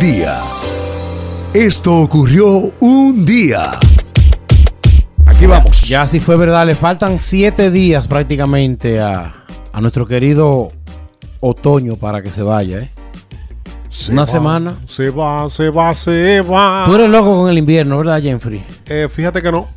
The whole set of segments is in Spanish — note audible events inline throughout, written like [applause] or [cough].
día. Esto ocurrió un día. Aquí vamos. Ya si fue verdad, le faltan siete días prácticamente a, a nuestro querido otoño para que se vaya, ¿eh? Se Una va, semana. Se va, se va, se va. Tú eres loco con el invierno, ¿verdad, Jeffrey? Eh, fíjate que no.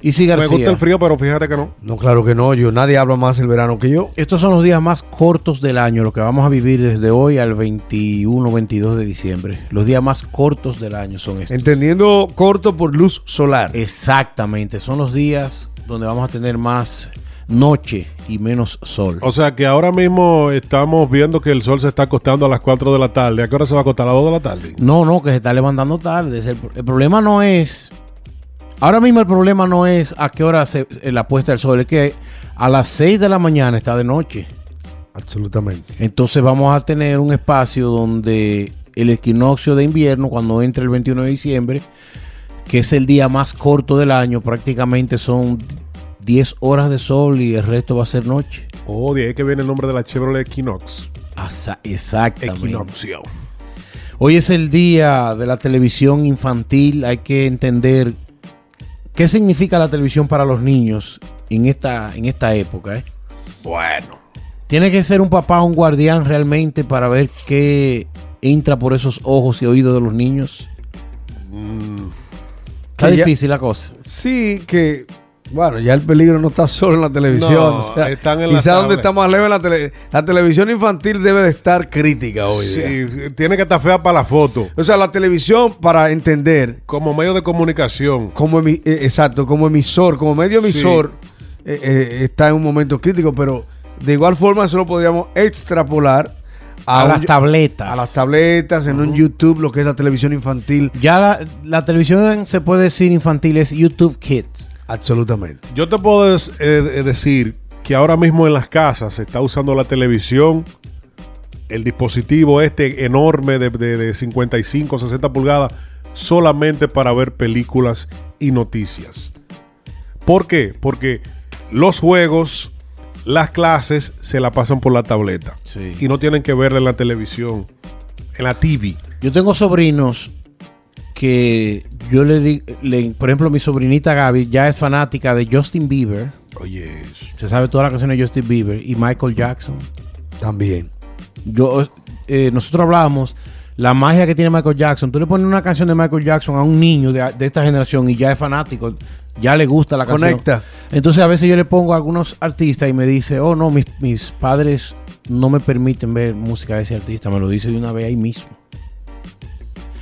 Y si Me García. gusta el frío, pero fíjate que no. No, claro que no. Yo, nadie habla más el verano que yo. Estos son los días más cortos del año, lo que vamos a vivir desde hoy al 21, 22 de diciembre. Los días más cortos del año son estos. Entendiendo corto por luz solar. Exactamente, son los días donde vamos a tener más noche y menos sol. O sea que ahora mismo estamos viendo que el sol se está acostando a las 4 de la tarde. ¿A qué hora se va a acostar? ¿A las 2 de la tarde? No, no, que se está levantando tarde. El problema no es. Ahora mismo el problema no es a qué hora se eh, la puesta del sol, es que a las 6 de la mañana está de noche. Absolutamente. Entonces vamos a tener un espacio donde el equinoccio de invierno, cuando entre el 21 de diciembre, que es el día más corto del año, prácticamente son 10 horas de sol y el resto va a ser noche. Oh, de ahí que viene el nombre de la Chevrolet Equinox. Asa- Exactamente. Equinoccio. Hoy es el día de la televisión infantil. Hay que entender qué significa la televisión para los niños en esta, en esta época. ¿eh? Bueno. Tiene que ser un papá, un guardián realmente para ver qué entra por esos ojos y oídos de los niños. Está Que ya- difícil la cosa. Sí, que. Bueno, ya el peligro no está solo en la televisión. No, o sea, están en la quizá donde está más leve en la tele- La televisión infantil debe de estar crítica hoy. día. Sí, tiene que estar fea para la foto. O sea, la televisión, para entender, Como medio de comunicación. como emi- eh, exacto, como emisor, como medio emisor, eh, eh, está en un momento crítico, pero de igual forma eso lo podríamos extrapolar A, un- las tabletas. a las tabletas, en un YouTube, lo que es la televisión infantil. ya la, la televisión se puede decir infantil es YouTube Kids. Absolutamente. Yo te puedo des- eh, eh, decir que ahora mismo en las casas se está usando la televisión, el dispositivo este enorme de, de- de 55, 60 pulgadas, solamente para ver películas y noticias. ¿Por qué? Porque los juegos, las clases se la pasan por la tableta Sí. y no tienen que verla en la televisión, en la TV. Yo tengo sobrinos que yo le di, le- por ejemplo, mi sobrinita Gaby ya es fanática de Justin Bieber. Oye, Se sabe todas las canciones de Justin Bieber y Michael Jackson. También. Yo, eh, nosotros hablábamos la magia que tiene Michael Jackson. Tú le pones una canción de Michael Jackson a un niño de, de esta generación y ya es fanático, ya le gusta la canción. Conecta. Entonces a veces yo le pongo a algunos artistas y me dice, oh no, mis, mis padres no me permiten ver música de ese artista. Me lo dice de una vez ahí mismo.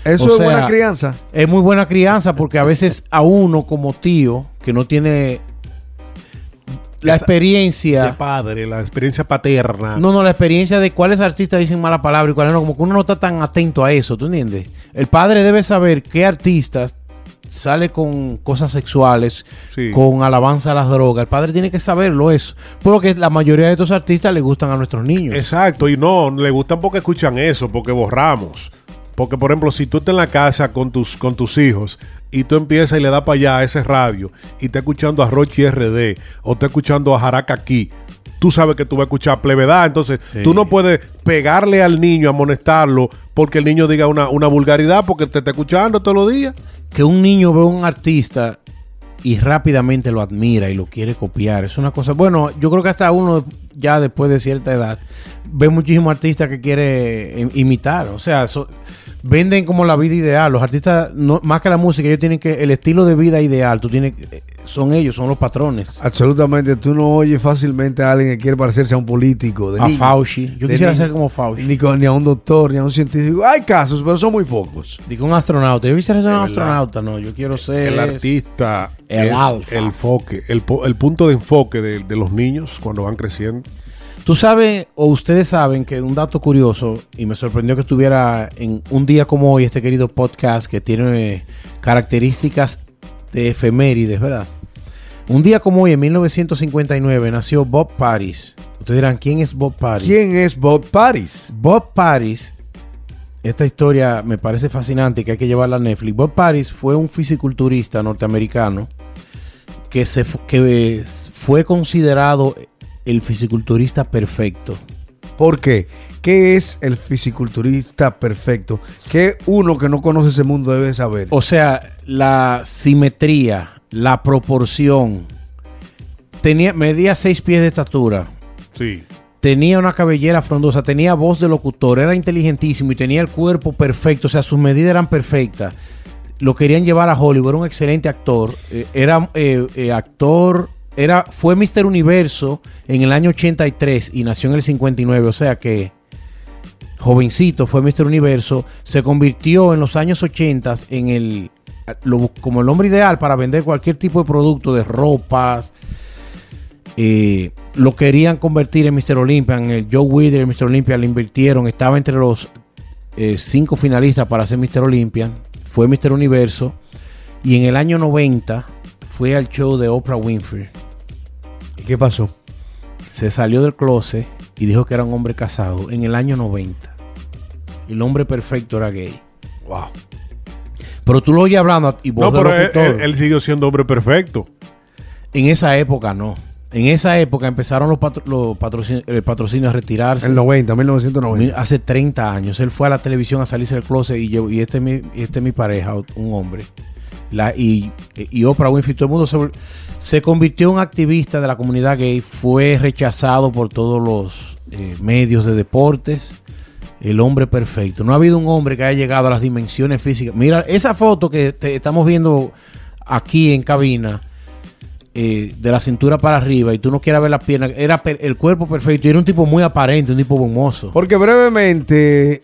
Eso O es sea, buena crianza. Es muy buena crianza porque a veces a uno como tío que no tiene la Esa- de experiencia, padre, la experiencia paterna. no, no, la experiencia de cuáles artistas dicen mala palabra y cuáles no, como que uno no está tan atento a eso, ¿tú entiendes? El padre debe saber qué artistas sale con cosas sexuales, Sí. con alabanza a las drogas. El padre tiene que saberlo eso, porque la mayoría de estos artistas le gustan a nuestros niños. Exacto, y no, le gustan porque escuchan eso, porque borramos. Porque, por ejemplo, si tú estás en la casa con tus, con tus hijos y tú empiezas y le das para allá a ese radio y estás escuchando a Rochi RD o estás escuchando a Jaraca aquí, tú sabes que tú vas a escuchar plevedad. Entonces, Sí. tú no puedes pegarle al niño, amonestarlo, porque el niño diga una, una vulgaridad porque te está escuchando todos los días. que un niño ve a un artista y rápidamente lo admira y lo quiere copiar. Es una cosa. Bueno, yo creo que hasta uno ya después de cierta edad ve muchísimos artistas que quiere im- imitar. O sea, so- venden como la vida ideal. Los artistas, no, más que la música, ellos tienen que. El estilo de vida ideal, tú tienes. eh, Son ellos, son los patrones. Absolutamente. Tú no oyes fácilmente a alguien que quiere parecerse a un político. De A niño. Fauci. Yo quisiera niño. ser como Fauci. Ni, con- ni a un doctor, ni a un científico. Hay casos, pero son muy pocos. Digo, un astronauta. Yo quisiera ser un astronauta. No, yo quiero ser. El artista el es alfa. el enfoque, el, punto de enfoque de, de los niños cuando van creciendo. Tú sabes, o ustedes saben que un dato curioso, y me sorprendió que estuviera en un día como hoy, este querido podcast que tiene características de efemérides, ¿verdad? Un día como hoy, en 1959, nació Bob Paris. Ustedes dirán, ¿quién es Bob Paris? ¿Quién es Bob Paris? Bob Paris, esta historia me parece fascinante y que hay que llevarla a Netflix. Bob Paris fue un fisiculturista norteamericano que, se, que fue considerado el fisiculturista perfecto. ¿Por qué? ¿Qué es el fisiculturista perfecto? ¿Qué uno que no conoce ese mundo debe saber? O sea, la simetría, la proporción. Tenía, medía seis pies de estatura. Sí. Tenía una cabellera frondosa, tenía voz de locutor, era inteligentísimo y tenía el cuerpo perfecto. O sea, sus medidas eran perfectas. Lo querían llevar a Hollywood, era un excelente actor. Eh, era eh, eh, actor, era, fue Mr. Universo en el año 83 y nació en el 59. O sea que jovencito, fue Mr. Universo, se convirtió en los años 80 en el como el hombre ideal para vender cualquier tipo de producto de ropas. Eh, lo querían convertir en Mr. Olympia, en el Joe Wither y Mr. Olympia le invirtieron, estaba entre los eh, cinco finalistas para ser Mr. Olympia, fue Mr. Universo y en el año 90 fue al show de Oprah Winfrey. ¿Y qué pasó? Se salió del closet y dijo que era un hombre casado en el año 90. Y el hombre perfecto era gay. Wow. Pero tú lo oyes hablando y vos No, pero él, él- él siguió siendo hombre perfecto. En esa época no. En esa época empezaron los, patro- los patrocin- el patrocinio a retirarse. El 90, 1990. Hace 30 años. Él fue a la televisión a salirse del closet y, yo, y este, es mi, y este es mi pareja, un hombre. Y, Oprah Winfrey, todo el mundo se, convirtió en activista de la comunidad gay. Fue rechazado por todos los eh, medios de deportes. El hombre perfecto. No ha habido un hombre que haya llegado a las dimensiones físicas. Mira, esa foto que te- estamos viendo aquí en cabina, eh, de la cintura para arriba, y tú no quieras ver las piernas, era el cuerpo perfecto. Y era un tipo muy aparente, un tipo hermoso. Porque brevemente,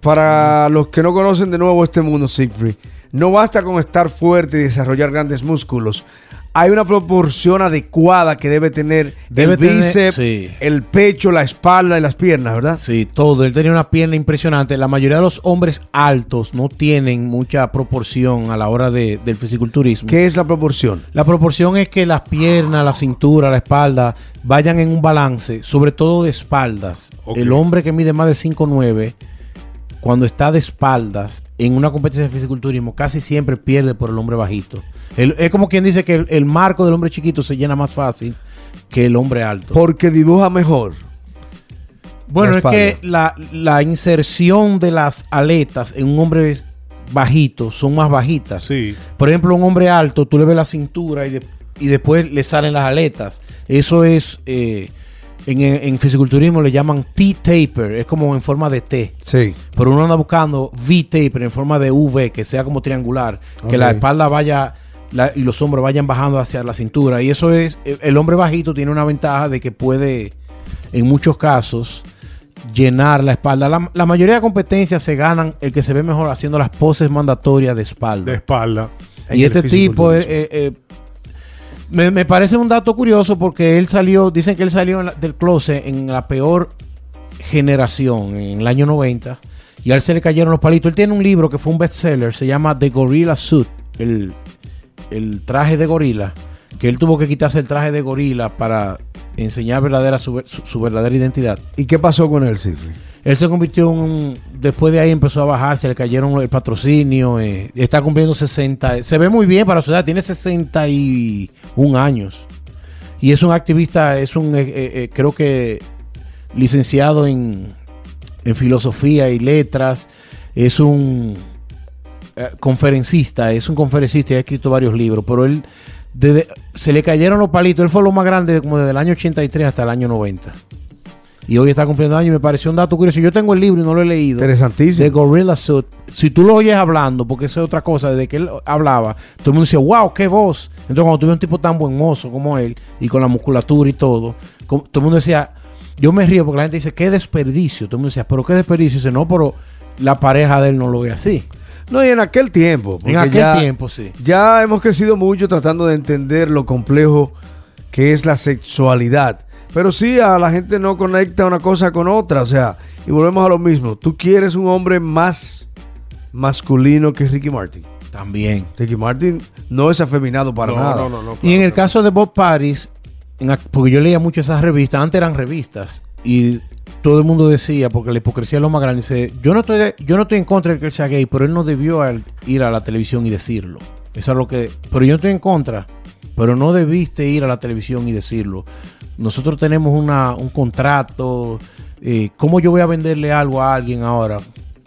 para los que no conocen de nuevo este mundo, Siegfried, no basta con estar fuerte y desarrollar grandes músculos. Hay una proporción adecuada que debe tener Debe el tener- bíceps, sí. el pecho, la espalda y las piernas, ¿verdad? Sí, todo. Él tenía una pierna impresionante. La mayoría de los hombres altos no tienen mucha proporción a la hora de- del fisiculturismo. ¿Qué es la proporción? La proporción es que las piernas, la cintura, la espalda vayan en un balance, sobre todo de espaldas. El hombre que mide más de 5'9", cuando está de espaldas en una competencia de fisiculturismo, casi siempre pierde por el hombre bajito. El- es como quien dice que el, el marco del hombre chiquito se llena más fácil que el hombre alto. Porque dibuja mejor. Bueno, es que la, la inserción de las aletas en un hombre bajito son más bajitas. Sí. Por ejemplo, un hombre alto, tú le ves la cintura y, de- y después le salen las aletas. Eso es, eh, en, en fisiculturismo le llaman T-taper, es como en forma de T. Sí. Pero uno anda buscando V-taper en forma de V, que sea como triangular, que la espalda vaya la- y los hombros vayan bajando hacia la cintura. Y eso es, el el hombre bajito tiene una ventaja de que puede, en muchos casos, llenar la espalda. La, la mayoría de competencias se ganan el que se ve mejor haciendo las poses mandatorias de espalda. De espalda. Y este tipo eh, eh, me, me parece un dato curioso porque él salió, dicen que él salió del closet en la peor generación, en el año 90, y a él se le cayeron los palitos. Él tiene un libro que fue un bestseller, se llama The Gorilla Suit, el, el traje de gorila, que él tuvo que quitarse el traje de gorila para enseñar verdadera su, su- su verdadera identidad. ¿Y qué pasó con él, Siegfried? Él se convirtió en un... Después de ahí empezó a bajar, se le cayeron el patrocinio, eh, está cumpliendo 60... Se ve muy bien para su edad, tiene 61 años. Y es un activista, es un, eh, eh, eh, creo que, licenciado en, en filosofía y letras, es un conferencista, es un conferencista y ha escrito varios libros, pero él desde- se le cayeron los palitos, él fue lo más grande como desde el año 83 hasta el año 90. Y hoy está cumpliendo años y me pareció un dato curioso. Yo tengo el libro y no lo he leído. De Interesantísimo. Gorilla Suit. Si tú lo oyes hablando, porque eso es otra cosa, desde que él hablaba, todo el mundo decía, wow, qué voz. Entonces, cuando tuve un tipo tan buen mozo como él, y con la musculatura y todo, como- todo el mundo decía, yo me río porque la gente dice, qué desperdicio. Todo el mundo decía, pero qué desperdicio. Y dice, no, pero la pareja de él no lo ve así. No, y en aquel tiempo. porque En aquel ya- tiempo, sí. Ya hemos crecido mucho tratando de entender lo complejo que es la sexualidad. Pero sí, a la gente no conecta una cosa con otra. O sea, y volvemos a lo mismo. Tú quieres un hombre más masculino que Ricky Martin. También. Ricky Martin no es afeminado para no, nada. no, no, no, Y en claro el caso de Bob Paris, en porque yo leía mucho esas revistas, antes eran revistas, y todo el mundo decía, porque la hipocresía es lo más grande, dice, yo no estoy, de- yo no estoy en contra de que él sea gay, pero él no debió al- ir a la televisión y decirlo. Eso es lo que... Pero yo no estoy en contra, pero no debiste ir a la televisión y decirlo. Nosotros tenemos una, un contrato, eh, ¿cómo yo voy a venderle algo a alguien ahora?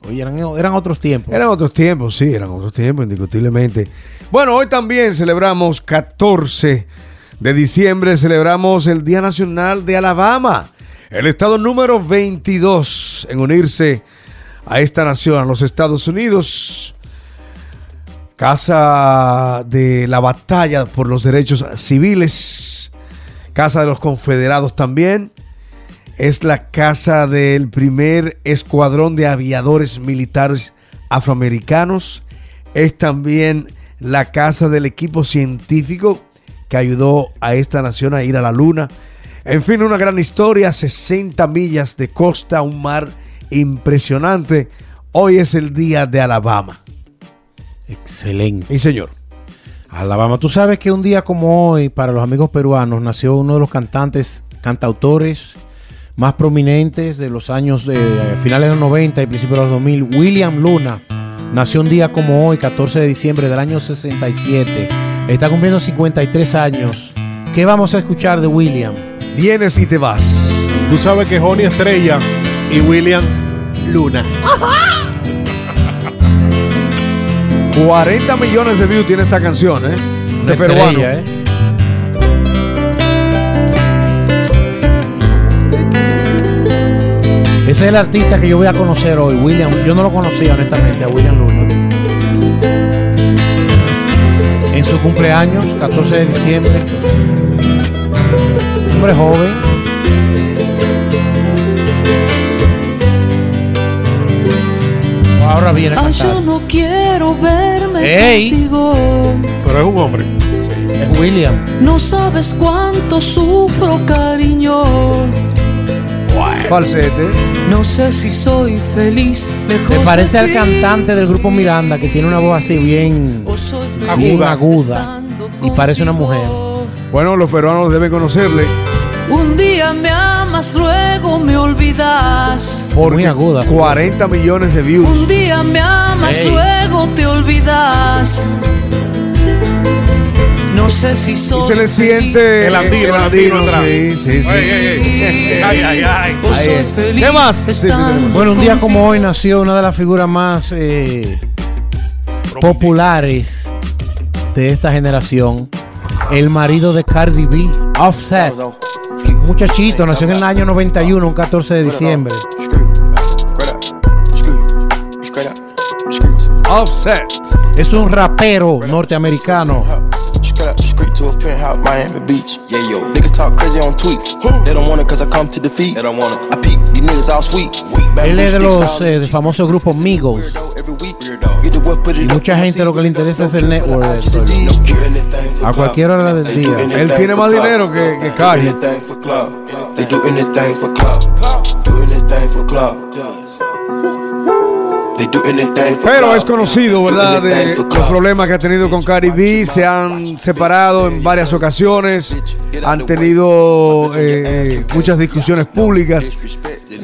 Oye, eran, eran otros tiempos. Eran otros tiempos, sí, eran otros tiempos, indiscutiblemente. Bueno, hoy también celebramos 14 de diciembre, celebramos el Día Nacional de Alabama, el estado número 22 en unirse a esta nación, a los Estados Unidos. Casa de la batalla por los derechos civiles, Casa de los Confederados también. Es la casa del primer escuadrón de aviadores militares afroamericanos. Es también la casa del equipo científico que ayudó a esta nación a ir a la luna. En fin, una gran historia, 60 millas de costa, un mar impresionante. Hoy es el día de Alabama. Excelente. Y señor. Alabama, tú sabes que un día como hoy, para los amigos peruanos, nació uno de los cantantes, cantautores más prominentes de los años de finales de los 90 y principios de los 2000, William Luna. Nació un día como hoy, 14 de diciembre del año 67. Está cumpliendo 53 años. ¿Qué vamos a escuchar de William? Vienes y te vas. Tú sabes que Johnny Estrella y William Luna. 40 millones de views tiene esta canción, ¿eh? De peruano. ¿eh? Ese es el artista que yo voy a conocer hoy, William. Yo no lo conocía honestamente a William Luna. En su cumpleaños, 14 de diciembre. Hombre joven. Ahora viene a yo cantar. Quiero verme Ey. contigo. Pero es un hombre. Es William. No sabes cuánto sufro, cariño. Falsete. No sé si soy feliz lejos Se parece de al ti, cantante del grupo Miranda que tiene una voz así bien, aguda estando y parece una mujer. Bueno, los peruanos deben conocerle. Un día me amas, luego me olvidas. Porque Muy aguda. 40 millones de views. Un día me amas, Ey. luego te olvidas. No sé si Y soy se le siente. El andino, el andino atrás. Sí, sí, sí. [laughs] Ay, ay, ay. ¿Qué más? Bueno, un día como hoy nació una de las figuras más eh, populares de esta generación, el marido de Cardi B, Offset. Muchachito, nació en el año 91, un 14 de diciembre. Offset. Es un rapero norteamericano. Miami Beach. Yeah, yo. Niggas talk crazy on tweets. They don't want it cause I come to defeat. They don't want it. I peep, these niggas all sweet. Él es de los eh, del famoso grupo Migos. Y mucha gente lo que le interesa es el network. A cualquier hora del día. Él tiene más dinero que, que Kanye. For club. They do anything for club. Do anything for club. They do anything for Pero club. es conocido, ¿verdad? Do De los problemas que ha tenido con Cardi B. Se han separado en varias ocasiones. Han tenido eh, muchas discusiones públicas.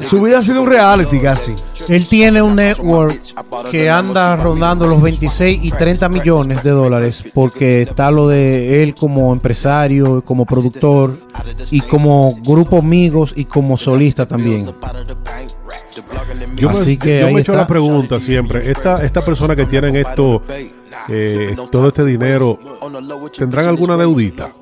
Su vida ha sido un reality casi. Él tiene un network que anda rondando los 26 y 30 millones de dólares porque está lo de él como empresario, como productor y como grupo amigos y como solista también. Yo me, Así que yo me he hecho la pregunta siempre. Esta, esta persona que tienen esto, eh, todo este dinero, ¿tendrán alguna deudita?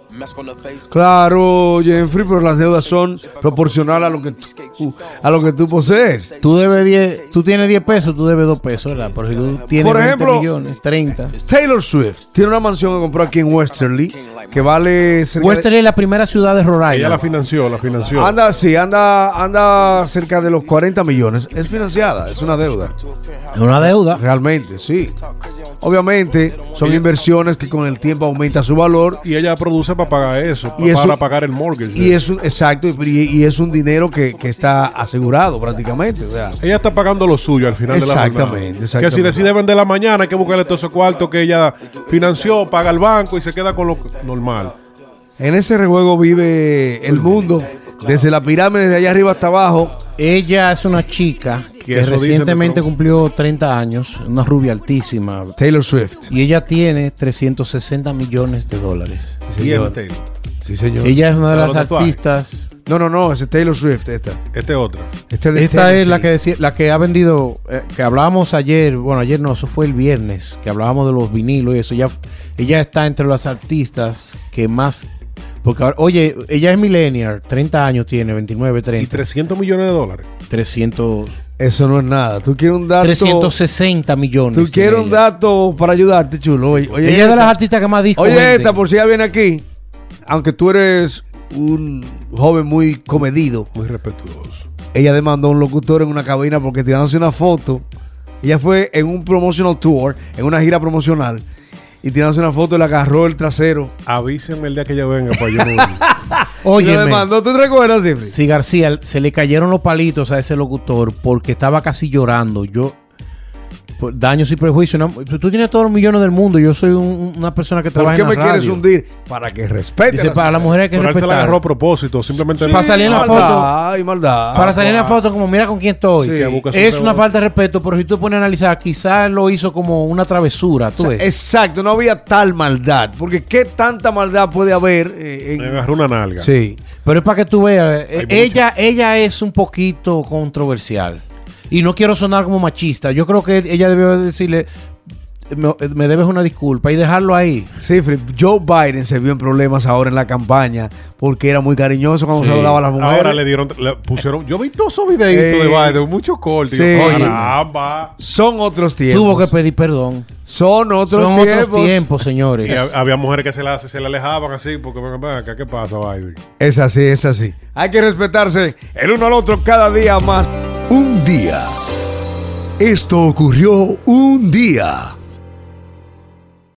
Claro, Jeffrey, pero las deudas son proporcionales a lo que tú, a lo que tú posees. Tú debes 10, tú tienes 10 pesos, tú debes 2 pesos, ¿verdad? Porque tú tienes Por 20 ejemplo, millones, 30. Taylor Swift tiene una mansión que compró aquí en Westerly que vale cerca Westerly es la primera ciudad de Rhode Ella la Island. financió, la financió. Anda, sí, anda, anda cerca de los 40 millones. Es financiada, es una deuda. Es una deuda. Realmente, sí. Obviamente, son inversiones que con el tiempo aumenta su valor. y ella produce para pagar eso, Y para eso- pagar el mortgage. Y es un, exacto, y, y es un dinero que, que está asegurado prácticamente. O sea, Ella está pagando lo suyo al final de la Exactamente, jornada. Que exactamente. si decide vender la mañana, hay que buscarle todo ese cuarto que ella financió, paga el banco y se queda con lo normal. en ese rejuego vive el mundo, desde la pirámide de allá arriba hasta abajo. Ella es una chica que recientemente cumplió 30 años, una rubia altísima. Taylor Swift. Y ella tiene 360 millones de dólares. Y señor. Taylor. Sí, señor. Ella es una de las artistas No, no, no, es Taylor Swift, esta. Este es otra. Este es de Esta es la que decía, la que ha vendido, eh, que hablábamos ayer, bueno, ayer no, eso fue el viernes, que hablábamos de los vinilos y eso. Ya, ella está entre las artistas que más. Porque ahora, oye, ella es millennial, 30 años tiene, 29, Y 30. 300 millones de dólares. 300, Eso no es nada. Tú quieres un dato. 360 millones. Tú quieres un dato para ayudarte, chulo. Oye, oye Ella es de las artistas que más discos Oye, esta, por si ella viene aquí. Aunque tú eres un joven muy comedido, Muy respetuoso. ella demandó a un locutor en una cabina porque tirándose una foto. Ella fue en un promotional tour, en una gira promocional, y tirándose una foto y le agarró el trasero. Avísenme el día que ella venga para yo no Oye, [laughs] lo demandó. ¿Tú te recuerdas, Cifri? Si García se le cayeron los palitos a ese locutor porque estaba casi llorando. Yo daños y prejuicios. no, tú tienes todos los millones del mundo. Yo soy un- una persona que ¿Por trabaja qué en me la quieres radio. hundir? Para que respete. Dice, para la mujer hay que Pero él se la agarró a propósito. Simplemente para salir en la foto. Maldad, y maldad. Para salir en la foto como mira con quién estoy. Sí. Que busca su Es una falta de respeto, pero si tú pones a analizar, quizás lo hizo como una travesura. ¿tú O sea, ves? exacto, no había tal maldad. Porque ¿qué tanta maldad puede haber eh, Me en... agarró una nalga. Sí. Pero es para que tú veas, eh, ella, ella es un poquito controversial. Y no quiero sonar como machista. Yo creo que ella debió decirle, me, me debes una disculpa y dejarlo ahí. Sí, Fri- Joe Biden se vio en problemas ahora en la campaña porque era muy cariñoso cuando Sí. saludaba a las mujeres. Ahora le dieron, le pusieron. Yo vi todos esos videitos Eh, de Biden, muchos cortes. sí. Caramba. Son otros tiempos. Tuvo que pedir perdón. Son otros Son tiempos. otros tiempos, señores. Y había mujeres que se la, se la alejaban así, porque acá, ¿qué pasa, Biden? Es así, es así. Hay que respetarse el uno al otro cada día más. Un día. Esto ocurrió un día.